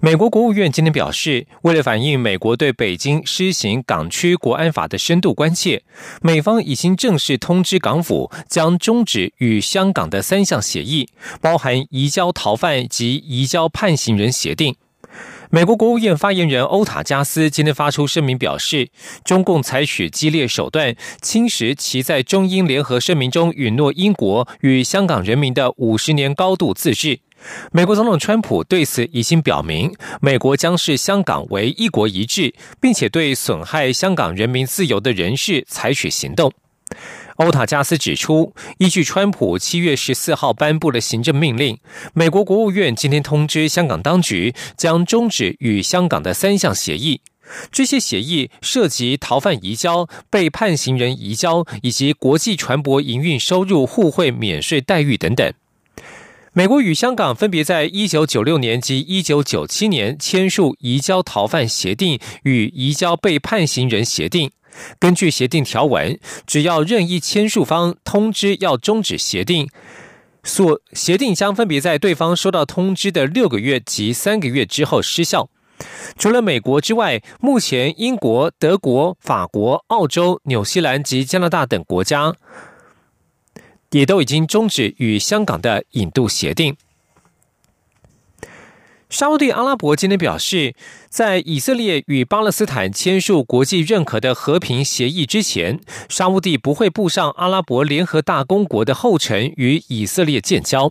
美国国务院今天表示，为了反映美国对北京施行港区国安法的深度关切，美方已经正式通知港府，将终止与香港的三项协议，包含移交逃犯及移交判刑人协定。美国国务院发言人欧塔加斯今天发出声明表示，中共采取激烈手段侵蚀其在中英联合声明中允诺英国与香港人民的五十年高度自治。美国总统川普对此已经表明，美国将视香港为一国一制，并且对损害香港人民自由的人士采取行动。欧塔加斯指出，依据川普七月十四号颁布的行政命令，美国国务院今天通知香港当局，将终止与香港的三项协议。这些协议涉及逃犯移交、被判刑人移交以及国际船舶营运收入互惠免税待遇等等。美国与香港分别在一九九六年及一九九七年签署移交逃犯协定与移交被判刑人协定。根据协定条文，只要任意签署方通知要终止协定，所协定将分别在对方收到通知的六个月及三个月之后失效。除了美国之外，目前英国、德国、法国、澳洲、纽西兰及加拿大等国家也都已经终止与香港的引渡协定。沙地阿拉伯今天表示，在以色列与巴勒斯坦签署国际认可的和平协议之前，沙地不会步上阿拉伯联合大公国的后尘，与以色列建交。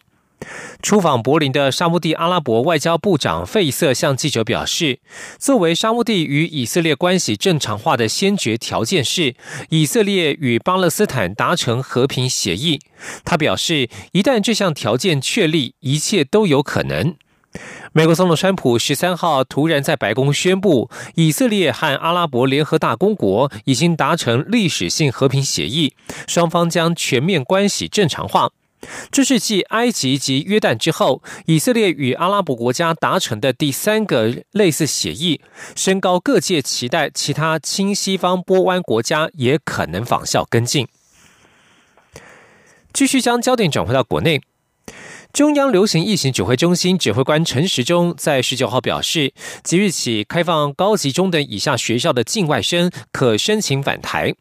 出访柏林的沙地阿拉伯外交部长费瑟向记者表示，作为沙地与以色列关系正常化的先决条件是，以色列与巴勒斯坦达成和平协议。他表示，一旦这项条件确立，一切都有可能。美国总统川普十三号突然在白宫宣布，以色列和阿拉伯联合大公国已经达成历史性和平协议，双方将全面关系正常化。这是继埃及及约旦之后，以色列与阿拉伯国家达成的第三个类似协议，升高各界期待，其他亲西方波湾国家也可能仿效跟进。继续将焦点转回到国内。中央流行疫情指挥中心指挥官陈时中在十九号表示，即日起开放高级中等以下学校的境外生可申请返台。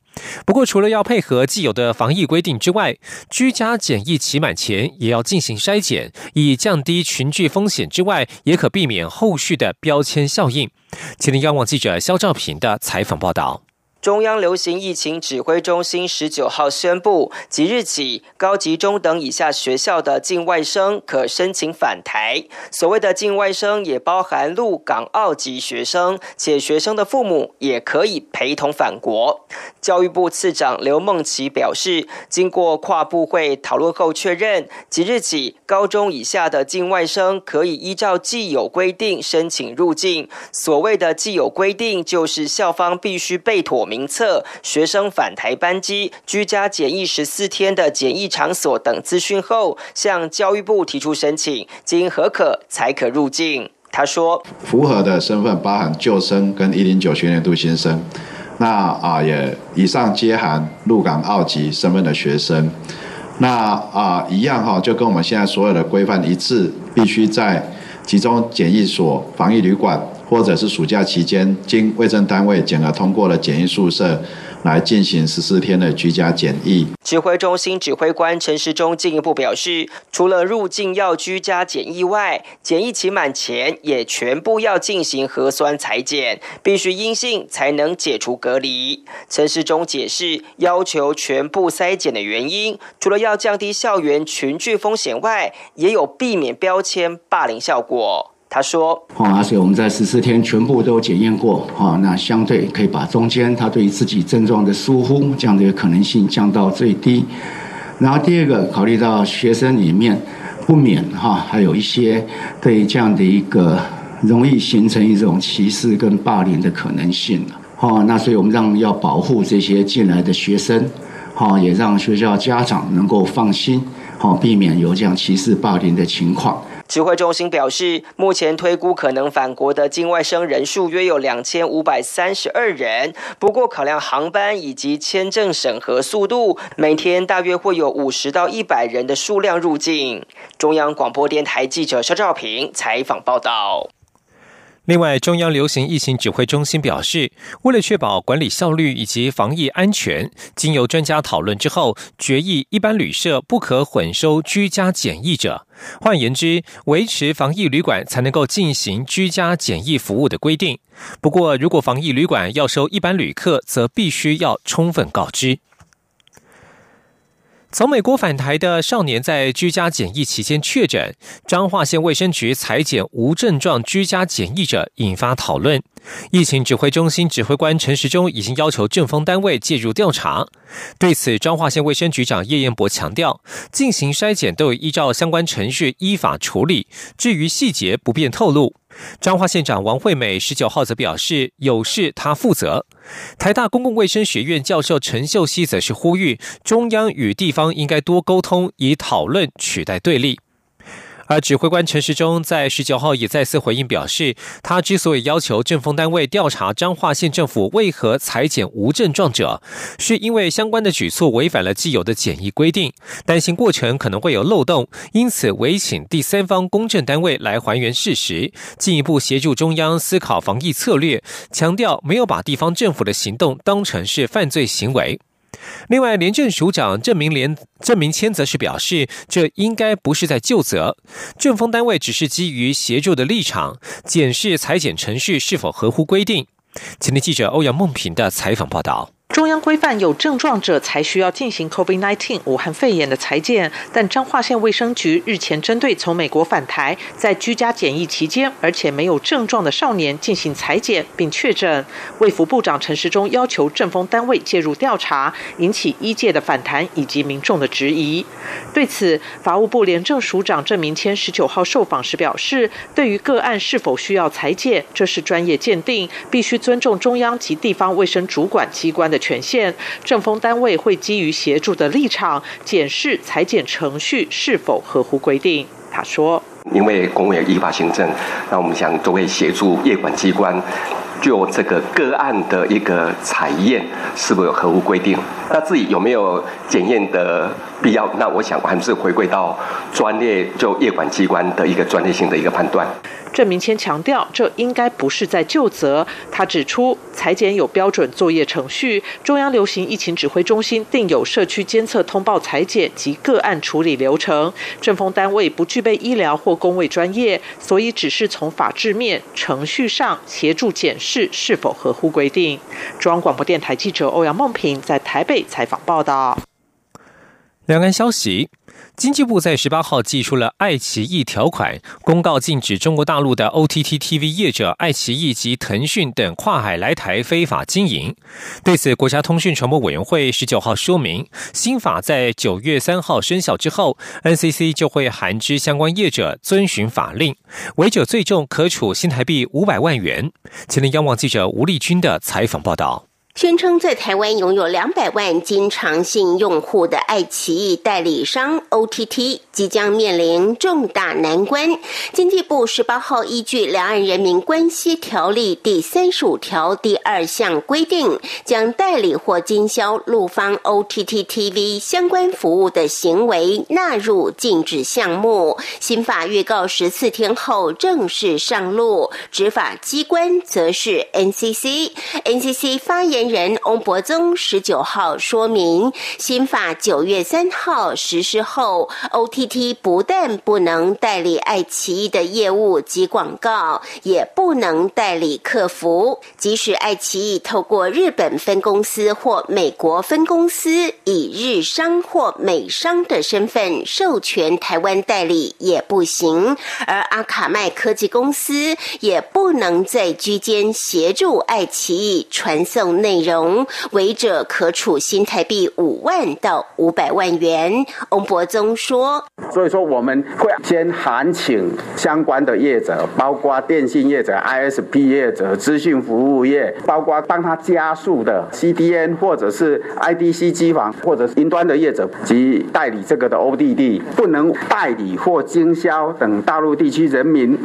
不过，除了要配合既有的防疫规定之外，居家检疫期满前也要进行筛检，以降低群聚风险之外，也可避免后续的标签效应。请听央网记者肖兆平的采访报道。中央流行疫情指挥中心十九号宣布，即日起，高级中等以下学校的境外生可申请返台。所谓的境外生，也包含陆港澳籍学生，且学生的父母也可以陪同返国。教育部次长刘梦琪表示，经过跨部会讨论后确认，即日起，高中以下的境外生可以依照既有规定申请入境。所谓的既有规定，就是校方必须备妥名。名册、学生返台班机、居家检疫十四天的检疫场所等资讯后，向教育部提出申请，经核可才可入境。他说：“符合的身份包含旧生跟一零九学年度新生，那啊也以上皆含入港澳籍身份的学生，那啊一样哈，就跟我们现在所有的规范一致，必须在集中检疫所、防疫旅馆。”或者是暑假期间，经卫生单位检核通过了检疫宿舍。来进行十四天的居家检疫。指挥中心指挥官陈时中进一步表示，除了入境要居家检疫外，检疫期满前也全部要进行核酸裁检，必须阴性才能解除隔离。陈时中解释，要求全部筛检的原因，除了要降低校园群聚风险外，也有避免标签霸凌效果。他说：“哦，而且我们在十四天全部都检验过，哈，那相对可以把中间他对于自己症状的疏忽这样的一个可能性降到最低。然后第二个，考虑到学生里面不免哈，还有一些对这样的一个容易形成一种歧视跟霸凌的可能性哦，那所以我们让要保护这些进来的学生，好，也让学校家长能够放心，好，避免有这样歧视霸凌的情况。指挥中心表示，目前推估可能返国的境外生人数约有两千五百三十二人。不过，考量航班以及签证审核速度，每天大约会有五十到一百人的数量入境。中央广播电台记者肖兆平采访报道。另外，中央流行疫情指挥中心表示，为了确保管理效率以及防疫安全，经由专家讨论之后，决议一般旅社不可混收居家检疫者。换言之，维持防疫旅馆才能够进行居家检疫服务的规定。不过，如果防疫旅馆要收一般旅客，则必须要充分告知。从美国返台的少年在居家检疫期间确诊，彰化县卫生局裁剪无症状居家检疫者，引发讨论。疫情指挥中心指挥官陈时中已经要求政风单位介入调查。对此，彰化县卫生局长叶彦博强调，进行筛检都有依照相关程序依法处理，至于细节不便透露。彰化县长王惠美十九号则表示，有事他负责。台大公共卫生学院教授陈秀熙则是呼吁，中央与地方应该多沟通，以讨论取代对立。而指挥官陈时中在十九号也再次回应表示，他之所以要求政风单位调查彰化县政府为何裁减无症状者，是因为相关的举措违反了既有的检疫规定，担心过程可能会有漏洞，因此委请第三方公证单位来还原事实，进一步协助中央思考防疫策略，强调没有把地方政府的行动当成是犯罪行为。另外，廉政署长郑明廉郑明谦则是表示，这应该不是在就责，政风单位只是基于协助的立场，检视裁减程序是否合乎规定。前天记者欧阳梦平的采访报道。中央规范有症状者才需要进行 COVID-19 武汉肺炎的裁剪，但彰化县卫生局日前针对从美国返台在居家检疫期间而且没有症状的少年进行裁剪并确诊，卫福部长陈时中要求政风单位介入调查，引起医界的反弹以及民众的质疑。对此，法务部廉政署长郑明谦十九号受访时表示，对于个案是否需要裁剪，这是专业鉴定，必须尊重中央及地方卫生主管机关的。权限，政风单位会基于协助的立场，检视裁剪程序是否合乎规定。他说：“因为公务员依法行政，那我们想都会协助业管机关，就这个个案的一个采验是否有合乎规定，那自己有没有检验的必要？那我想还是回归到专业就业管机关的一个专业性的一个判断。”郑明谦强调，这应该不是在就责。他指出，裁剪有标准作业程序，中央流行疫情指挥中心定有社区监测通报裁剪及个案处理流程。政风单位不具备医疗或公卫专业，所以只是从法制面、程序上协助检视是否合乎规定。中央广播电台记者欧阳梦平在台北采访报道。两岸消息。经济部在十八号寄出了爱奇艺条款，公告禁止中国大陆的 OTT TV 业者爱奇艺及腾讯等跨海来台非法经营。对此，国家通讯传播委员会十九号说明，新法在九月三号生效之后，NCC 就会函知相关业者遵循法令，违者最重可处新台币五百万元。前天央网记者吴丽君的采访报道。宣称在台湾拥有两百万经常性用户的爱奇艺代理商 OTT 即将面临重大难关。经济部十八号依据《两岸人民关系条例》第三十五条第二项规定，将代理或经销陆方 OTT TV 相关服务的行为纳入禁止项目。新法预告十四天后正式上路，执法机关则是 NCC。NCC 发言。人翁博宗十九号说明，新法九月三号实施后，OTT 不但不能代理爱奇艺的业务及广告，也不能代理客服。即使爱奇艺透过日本分公司或美国分公司，以日商或美商的身份授权台湾代理也不行。而阿卡麦科技公司也不能在居间协助爱奇艺传送内。内容，违者可处新台币五万到五百万元。翁博宗说：“所以说我们会先函请相关的业者，包括电信业者、ISP 业者、资讯服务业，包括帮他加速的 CDN 或者是 IDC 机房或者是云端的业者及代理这个的 ODD，不能代理或经销等大陆地区人民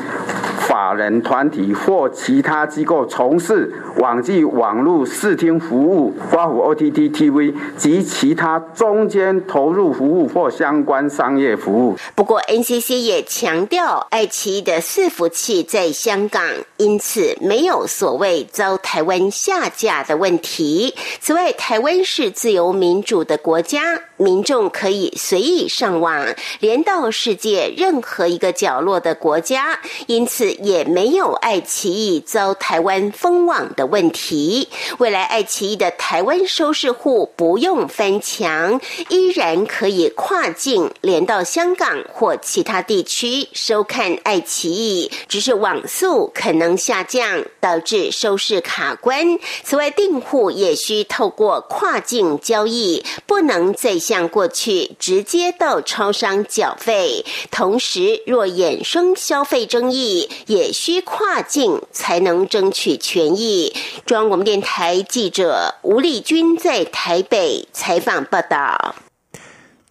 法人团体或其他机构从事网际网络视听服务、花虎 OTT TV 及其他中间投入服务或相关商业服务。”不过，NCC 也强调，爱奇艺的伺服器在香港，因此没有所谓遭台湾下架的问题。此外，台湾是自由民主的国家。民众可以随意上网，连到世界任何一个角落的国家，因此也没有爱奇艺遭台湾封网的问题。未来，爱奇艺的台湾收视户不用翻墙，依然可以跨境连到香港或其他地区收看爱奇艺，只是网速可能下降，导致收视卡关。此外，订户也需透过跨境交易，不能再。像过去直接到超商缴费，同时若衍生消费争议，也需跨境才能争取权益。中央广播电台记者吴丽君在台北采访报道。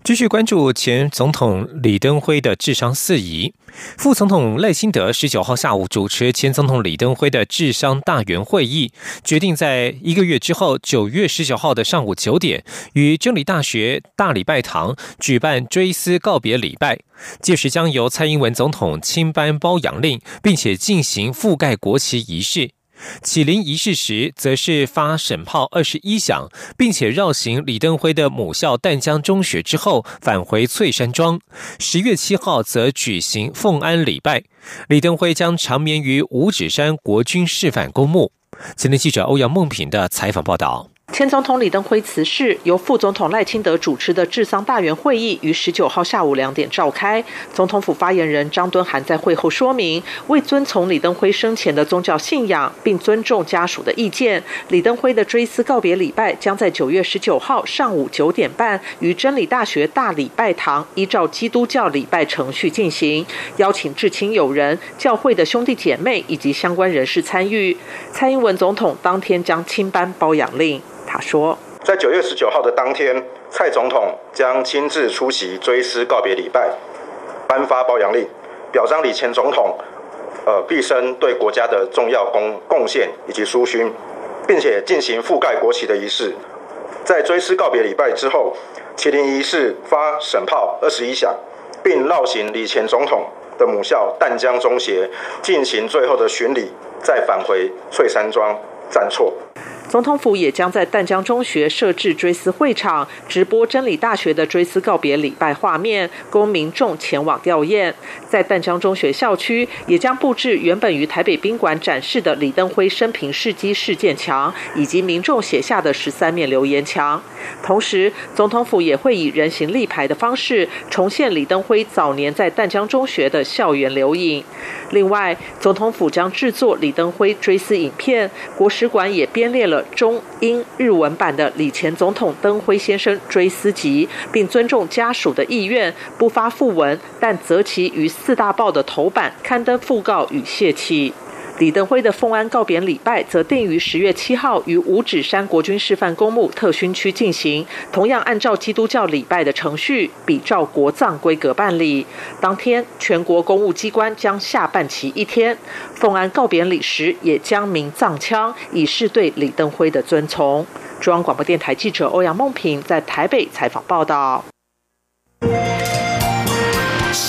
继续关注前总统李登辉的智商四疑，副总统赖清德十九号下午主持前总统李登辉的智商大员会议，决定在一个月之后九月十九号的上午九点，于真理大学大礼拜堂举办追思告别礼拜，届时将由蔡英文总统亲颁褒扬令，并且进行覆盖国旗仪式。启灵仪式时，则是发审炮二十一响，并且绕行李登辉的母校淡江中学之后，返回翠山庄。十月七号则举行奉安礼拜，李登辉将长眠于五指山国军示范公墓。前天记者欧阳梦平的采访报道。前总统李登辉辞世，由副总统赖清德主持的治丧大员会议于十九号下午两点召开。总统府发言人张敦涵在会后说明，为遵从李登辉生前的宗教信仰，并尊重家属的意见，李登辉的追思告别礼拜将在九月十九号上午九点半于真理大学大礼拜堂依照基督教礼拜程序进行，邀请至亲友人、教会的兄弟姐妹以及相关人士参与。蔡英文总统当天将亲颁褒扬令。他说，在九月十九号的当天，蔡总统将亲自出席追思告别礼拜，颁发褒扬令，表彰李前总统，呃，毕生对国家的重要贡贡献以及殊勋，并且进行覆盖国旗的仪式。在追思告别礼拜之后，麒麟仪式发审炮二十一响，并绕行李前总统的母校淡江中学，进行最后的巡礼，再返回翠山庄站错。总统府也将在淡江中学设置追思会场，直播真理大学的追思告别礼拜画面，供民众前往吊唁。在淡江中学校区，也将布置原本于台北宾馆展示的李登辉生平事迹事件墙，以及民众写下的十三面留言墙。同时，总统府也会以人形立牌的方式，重现李登辉早年在淡江中学的校园留影。另外，总统府将制作李登辉追思影片，国史馆也编列了。中英日文版的李前总统登辉先生追思集，并尊重家属的意愿，不发讣文，但择其于四大报的头版刊登讣告与泄气。李登辉的奉安告别礼拜则定于十月七号于五指山国军示范公墓特勋区进行，同样按照基督教礼拜的程序，比照国葬规格办理。当天，全国公务机关将下半旗一天。奉安告别礼时，也将鸣藏枪，以示对李登辉的尊崇。中央广播电台记者欧阳梦平在台北采访报道。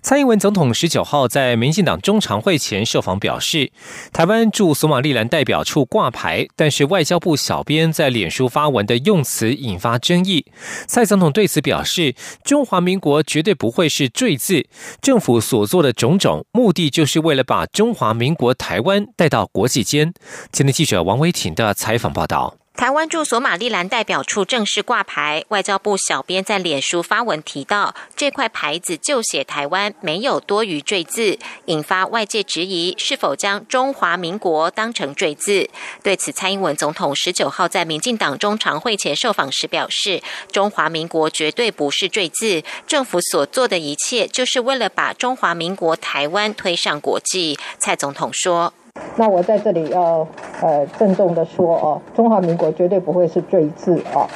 蔡英文总统十九号在民进党中常会前受访表示，台湾驻索马利兰代表处挂牌，但是外交部小编在脸书发文的用词引发争议。蔡总统对此表示，中华民国绝对不会是赘字，政府所做的种种目的就是为了把中华民国台湾带到国际间。今天记者王维婷的采访报道。台湾驻索马利兰代表处正式挂牌，外交部小编在脸书发文提到，这块牌子就写台湾，没有多余赘字，引发外界质疑是否将中华民国当成赘字。对此，蔡英文总统十九号在民进党中常会前受访时表示，中华民国绝对不是赘字，政府所做的一切就是为了把中华民国台湾推上国际。蔡总统说。那我在这里要呃郑重的说哦，中华民国绝对不会是罪字哦。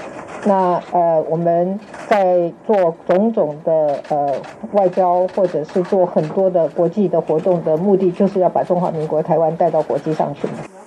那呃我们在做种种的呃外交或者是做很多的国际的活动的目的，就是要把中华民国台湾带到国际上去嘛。《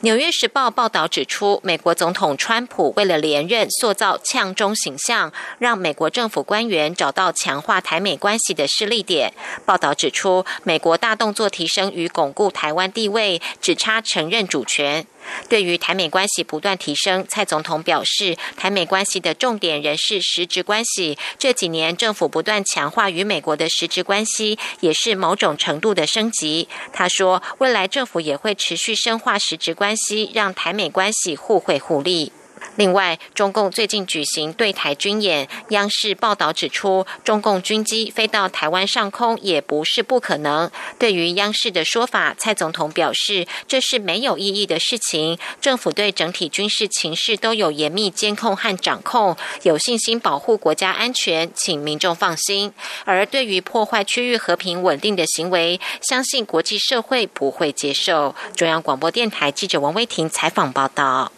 纽约时报》报道指出，美国总统川普为了连任，塑造呛中形象，让美国政府官员找到强化台美关系的势力点。报道指出，美国大动作提升与巩固台湾地位，只差承认主权。对于台美关系不断提升，蔡总统表示，台美关系的重点仍是实质关系。这几年政府不断强化与美国的实质关系，也是某种程度的升级。他说，未来政府也会持续深化实质关系，让台美关系互惠互利。另外，中共最近举行对台军演，央视报道指出，中共军机飞到台湾上空也不是不可能。对于央视的说法，蔡总统表示，这是没有意义的事情。政府对整体军事情势都有严密监控和掌控，有信心保护国家安全，请民众放心。而对于破坏区域和平稳定的行为，相信国际社会不会接受。中央广播电台记者王威婷采访报道。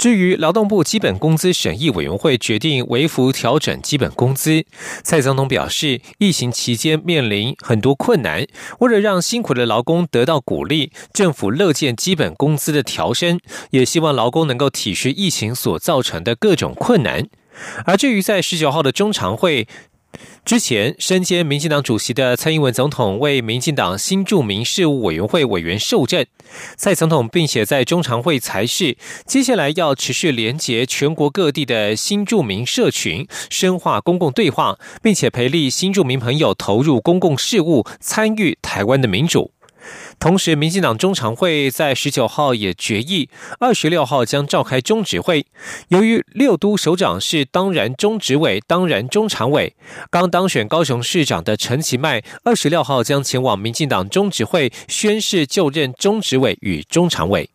至于劳动部基本工资审议委员会决定微幅调整基本工资，蔡总统表示，疫情期间面临很多困难，为了让辛苦的劳工得到鼓励，政府乐见基本工资的调升，也希望劳工能够体恤疫情所造成的各种困难。而至于在十九号的中常会。之前，身兼民进党主席的蔡英文总统为民进党新住民事务委员会委员受证。蔡总统并且在中常会才是接下来要持续连接全国各地的新住民社群，深化公共对话，并且培力新住民朋友投入公共事务，参与台湾的民主。同时，民进党中常会在十九号也决议，二十六号将召开中执会。由于六都首长是当然中执委、当然中常委，刚当选高雄市长的陈其迈，二十六号将前往民进党中执会宣誓就任中执委与中常委。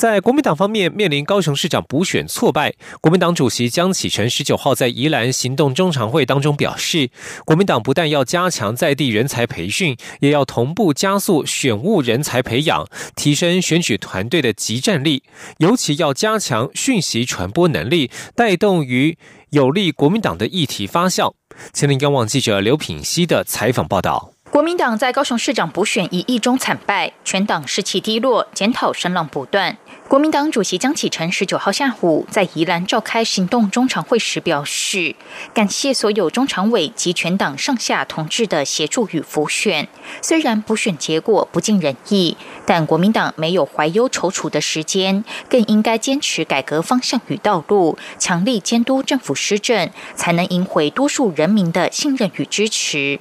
在国民党方面，面临高雄市长补选挫败，国民党主席江启臣十九号在宜兰行动中常会当中表示，国民党不但要加强在地人才培训，也要同步加速选务人才培养，提升选举团队的集战力，尤其要加强讯息传播能力，带动于有利国民党的议题发酵。前林央网记者刘品熙的采访报道。国民党在高雄市长补选以一中惨败，全党士气低落，检讨声浪不断。国民党主席江启臣十九号下午在宜兰召开行动中常会时表示，感谢所有中常委及全党上下同志的协助与辅选。虽然补选结果不尽人意，但国民党没有怀忧踌躇的时间，更应该坚持改革方向与道路，强力监督政府施政，才能赢回多数人民的信任与支持。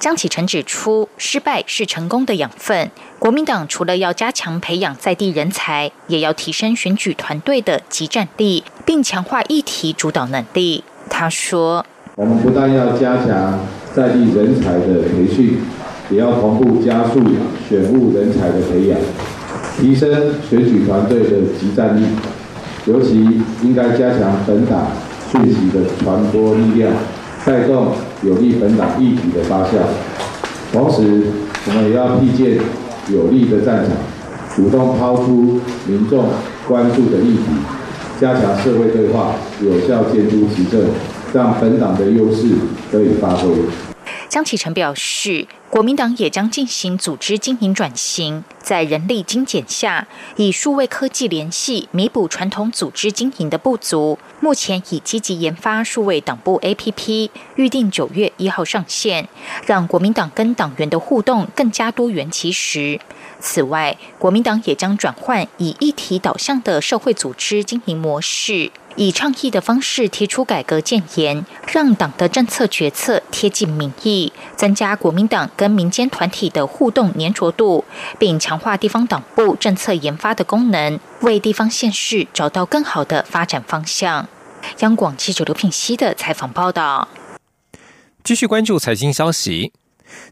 江启臣指出，失败是成功的养分。国民党除了要加强培养在地人才，也要提升选举团队的集战力，并强化议题主导能力。他说：“我们不但要加强在地人才的培训，也要同步加速选务人才的培养，提升选举团队的集战力。尤其应该加强本党讯息的传播力量。”带动有利本党议题的发酵，同时我们也要辟建有利的战场，主动抛出民众关注的议题，加强社会对话，有效监督执政，让本党的优势得以发挥。江启臣表示，国民党也将进行组织经营转型，在人力精简下，以数位科技联系弥补传统组织经营的不足，目前已积极研发数位党部 APP，预定九月一号上线，让国民党跟党员的互动更加多元其实。此外，国民党也将转换以议题导向的社会组织经营模式，以倡议的方式提出改革建言，让党的政策决策贴近民意，增加国民党跟民间团体的互动粘着度，并强化地方党部政策研发的功能，为地方县市找到更好的发展方向。央广记者刘品熙的采访报道。继续关注财经消息。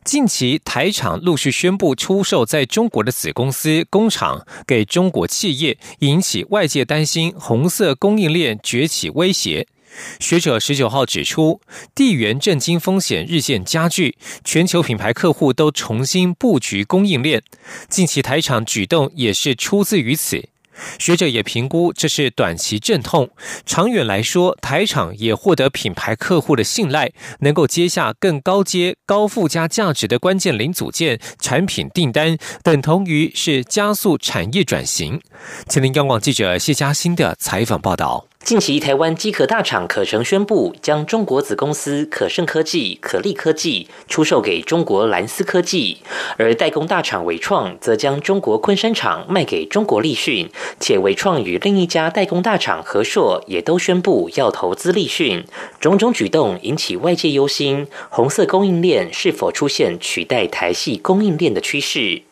近期台厂陆续宣布出售在中国的子公司工厂给中国企业，引起外界担心红色供应链崛起威胁。学者十九号指出，地缘政经风险日渐加剧，全球品牌客户都重新布局供应链，近期台厂举动也是出自于此。学者也评估这是短期阵痛，长远来说，台厂也获得品牌客户的信赖，能够接下更高阶、高附加价值的关键零组件产品订单，等同于是加速产业转型。吉林央广记者谢佳欣的采访报道。近期，台湾机壳大厂可成宣布将中国子公司可盛科技、可力科技出售给中国蓝思科技，而代工大厂伟创则将中国昆山厂卖给中国立讯，且伟创与另一家代工大厂和硕也都宣布要投资立讯。种种举动引起外界忧心，红色供应链是否出现取代台系供应链的趋势？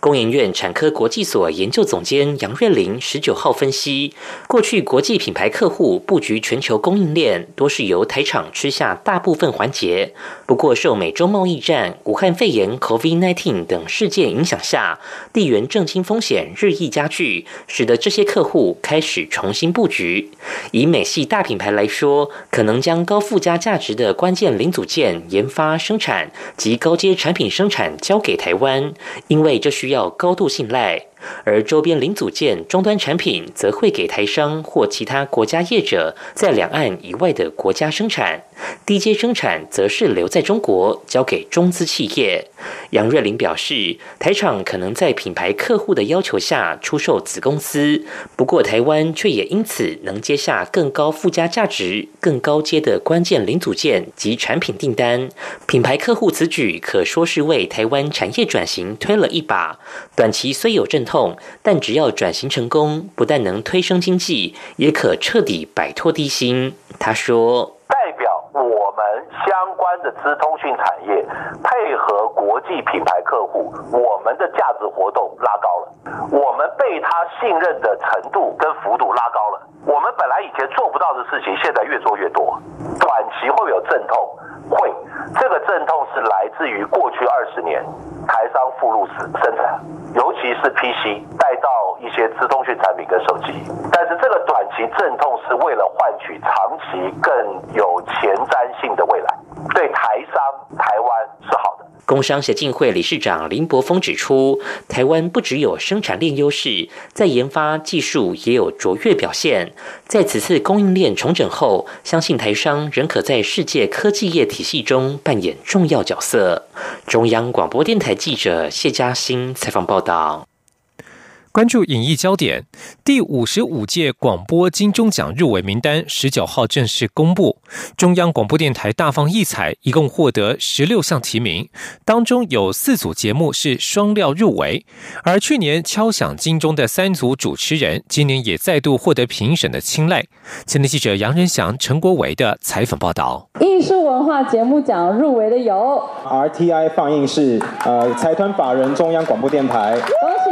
工研院产科国际所研究总监杨瑞玲十九号分析，过去国际品牌客户布局全球供应链，多是由台厂吃下大部分环节。不过，受美洲贸易战、武汉肺炎 （COVID-19） 等事件影响下，地缘政经风险日益加剧，使得这些客户开始重新布局。以美系大品牌来说，可能将高附加价值的关键零组件研发生产及高阶产品生产交给台湾，因为这需要高度信赖。而周边零组件终端产品则会给台商或其他国家业者在两岸以外的国家生产，低阶生产则是留在中国交给中资企业。杨瑞玲表示，台厂可能在品牌客户的要求下出售子公司，不过台湾却也因此能接下更高附加价值、更高阶的关键零组件及产品订单。品牌客户此举可说是为台湾产业转型推了一把。短期虽有阵痛。痛，但只要转型成功，不但能推升经济，也可彻底摆脱低薪。他说：“代表我们相关的资通讯产业配合国际品牌客户，我们的价值活动拉高了，我们被他信任的程度跟幅度拉高了。我们本来以前做不到的事情，现在越做越多。短期会有阵痛，与过去二十年台商附录生生产。”尤其是 PC 带到一些自通讯产品跟手机，但是这个短期阵痛是为了换取长期更有前瞻性的未来，对台商台湾是好的。工商协进会理事长林柏峰指出，台湾不只有生产链优势，在研发技术也有卓越表现。在此次供应链重整后，相信台商仍可在世界科技业体系中扮演重要角色。中央广播电台记者谢嘉欣采访报道。关注影艺焦点，第五十五届广播金钟奖入围名单十九号正式公布。中央广播电台大放异彩，一共获得十六项提名，当中有四组节目是双料入围。而去年敲响金钟的三组主持人，今年也再度获得评审的青睐。前天记者杨仁祥、陈国维的采访报道。艺术文化节目奖入围的有 RTI 放映室，呃，财团法人中央广播电台。恭喜恭喜！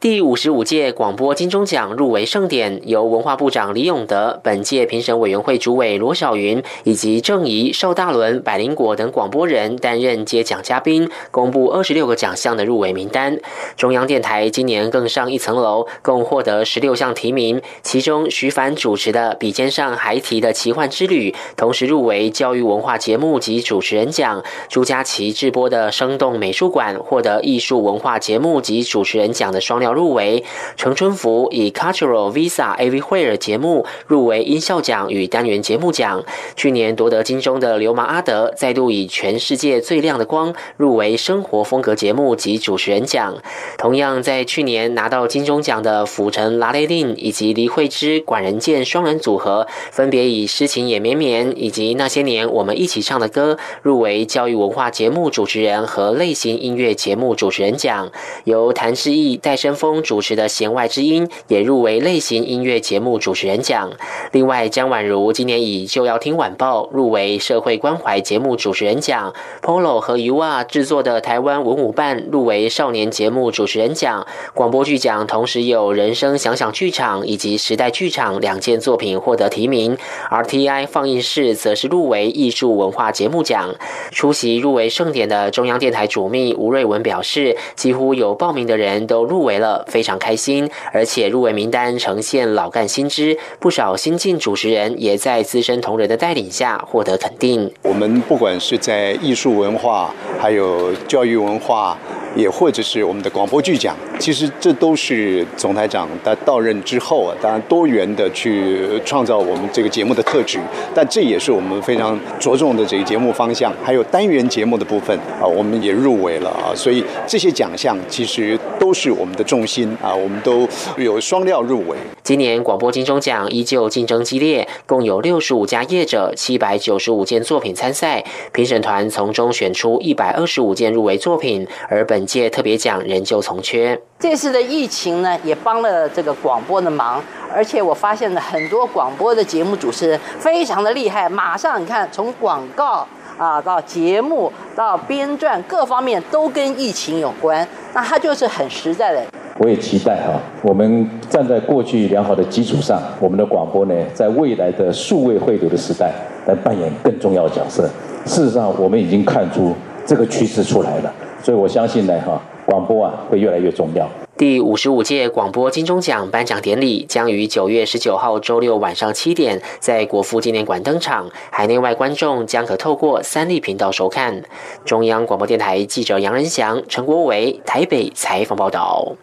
第五十五届广播金钟奖入围盛典，由文化部长李永德、本届评审委员会主委罗小云以及郑怡、邵大伦、百灵果等广播人担任接奖嘉宾，公布二十六个奖项的入围名单。中央电台今年更上一层楼，共获得十六项提名，其中徐凡主持的《笔尖上还提的奇幻之旅》同时入围教育文化节目及主持人奖；朱佳琪制播的《生动美术馆》获得艺术文化节目及主持人奖的双料。入围。陈春福以 Cultural Visa Everywhere 节目入围音效奖与单元节目奖。去年夺得金钟的流氓阿德再度以全世界最亮的光入围生活风格节目及主持人奖。同样在去年拿到金钟奖的府城拉雷令以及黎慧芝管人健双人组合，分别以诗情也绵绵以及那些年我们一起唱的歌入围教育文化节目主持人和类型音乐节目主持人奖。由谭志毅、戴生峰主持的《弦外之音》也入围类型音乐节目主持人奖。另外，江婉如今年以《就要听晚报》入围社会关怀节目主持人奖。Polo 和 U 啊制作的台湾文武办入围少年节目主持人奖。广播剧奖同时有人生想想剧场以及时代剧场两件作品获得提名。RTI 放映室则是入围艺术文化节目奖。出席入围盛典的中央电台主秘吴瑞文表示，几乎有报名的人都入围了，非常开心。而且入围名单呈现老干新知，不少新晋主持人也在资深同仁的带领下获得肯定。我们不管是在艺术文化，还有教育文化。也或者是我们的广播剧奖，其实这都是总台长他到任之后啊，当然多元的去创造我们这个节目的特质，但这也是我们非常着重的这个节目方向。还有单元节目的部分啊，我们也入围了啊，所以这些奖项其实都是我们的重心啊，我们都有双料入围。今年广播金钟奖依旧竞争激烈，共有六十五家业者、七百九十五件作品参赛，评审团从中选出一百二十五件入围作品，而本。届特别奖仍旧从缺。这次的疫情呢，也帮了这个广播的忙，而且我发现了很多广播的节目主持人非常的厉害，马上你看从广告啊到节目到编撰各方面都跟疫情有关，那他就是很实在的。我也期待哈，我们站在过去良好的基础上，我们的广播呢，在未来的数位汇流的时代，来扮演更重要的角色。事实上，我们已经看出这个趋势出来了。所以我相信呢，哈，广播啊会越来越重要。第五十五届广播金钟奖颁奖典礼将于九月十九号周六晚上七点在国父纪念馆登场，海内外观众将可透过三立频道收看。中央广播电台记者杨仁祥、陈国伟台北采访报道。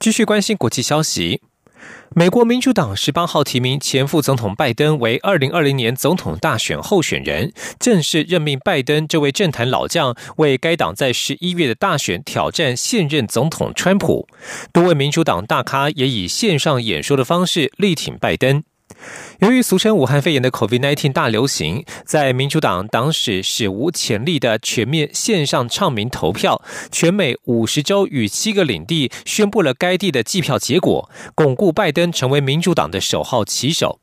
继续关心国际消息。美国民主党十八号提名前副总统拜登为二零二零年总统大选候选人，正式任命拜登这位政坛老将为该党在十一月的大选挑战现任总统川普。多位民主党大咖也以线上演说的方式力挺拜登。由于俗称武汉肺炎的 COVID-19 大流行，在民主党党史史无前例的全面线上唱名投票，全美五十州与七个领地宣布了该地的计票结果，巩固拜登成为民主党的首号旗手。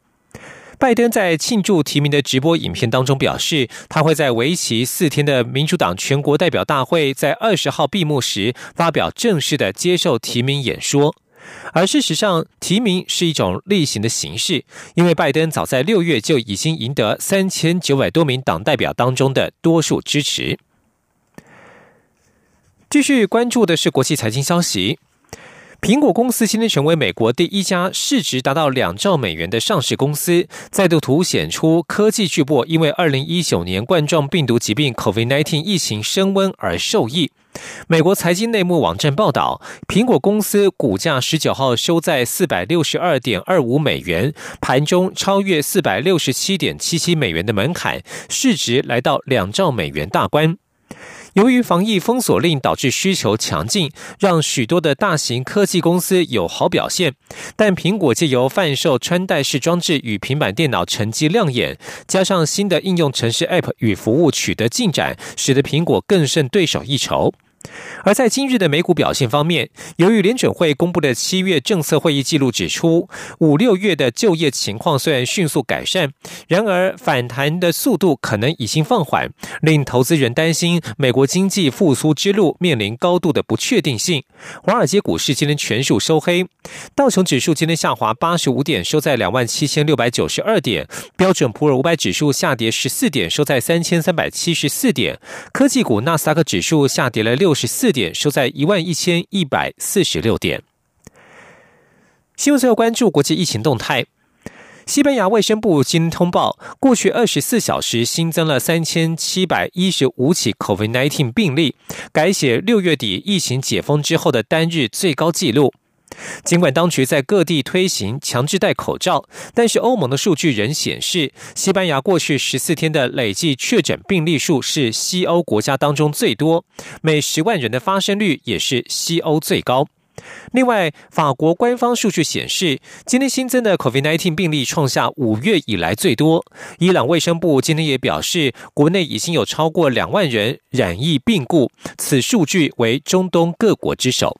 拜登在庆祝提名的直播影片当中表示，他会在为期四天的民主党全国代表大会在二十号闭幕时发表正式的接受提名演说。而事实上，提名是一种例行的形式，因为拜登早在六月就已经赢得三千九百多名党代表当中的多数支持。继续关注的是国际财经消息。苹果公司今天成为美国第一家市值达到两兆美元的上市公司，再度凸显出科技巨擘因为二零一九年冠状病毒疾病 （COVID-19） 疫情升温而受益。美国财经内幕网站报道，苹果公司股价十九号收在四百六十二点二五美元，盘中超越四百六十七点七七美元的门槛，市值来到两兆美元大关。由于防疫封锁令导致需求强劲，让许多的大型科技公司有好表现。但苹果借由贩售穿戴式装置与平板电脑成绩亮眼，加上新的应用程式 App 与服务取得进展，使得苹果更胜对手一筹。而在今日的美股表现方面，由于联准会公布的七月政策会议记录指出，五六月的就业情况虽然迅速改善，然而反弹的速度可能已经放缓，令投资人担心美国经济复苏之路面临高度的不确定性。华尔街股市今天全数收黑，道琼指数今天下滑八十五点，收在两万七千六百九十二点；标准普尔五百指数下跌十四点，收在三千三百七十四点；科技股纳斯达克指数下跌了六六。十四点收在一万一千一百四十六点。新闻最后关注国际疫情动态。西班牙卫生部今通报，过去二十四小时新增了三千七百一十五起 COVID-19 病例，改写六月底疫情解封之后的单日最高纪录。尽管当局在各地推行强制戴口罩，但是欧盟的数据仍显示，西班牙过去十四天的累计确诊病例数是西欧国家当中最多，每十万人的发生率也是西欧最高。另外，法国官方数据显示，今天新增的 COVID-19 病例创下五月以来最多。伊朗卫生部今天也表示，国内已经有超过两万人染疫病故，此数据为中东各国之首。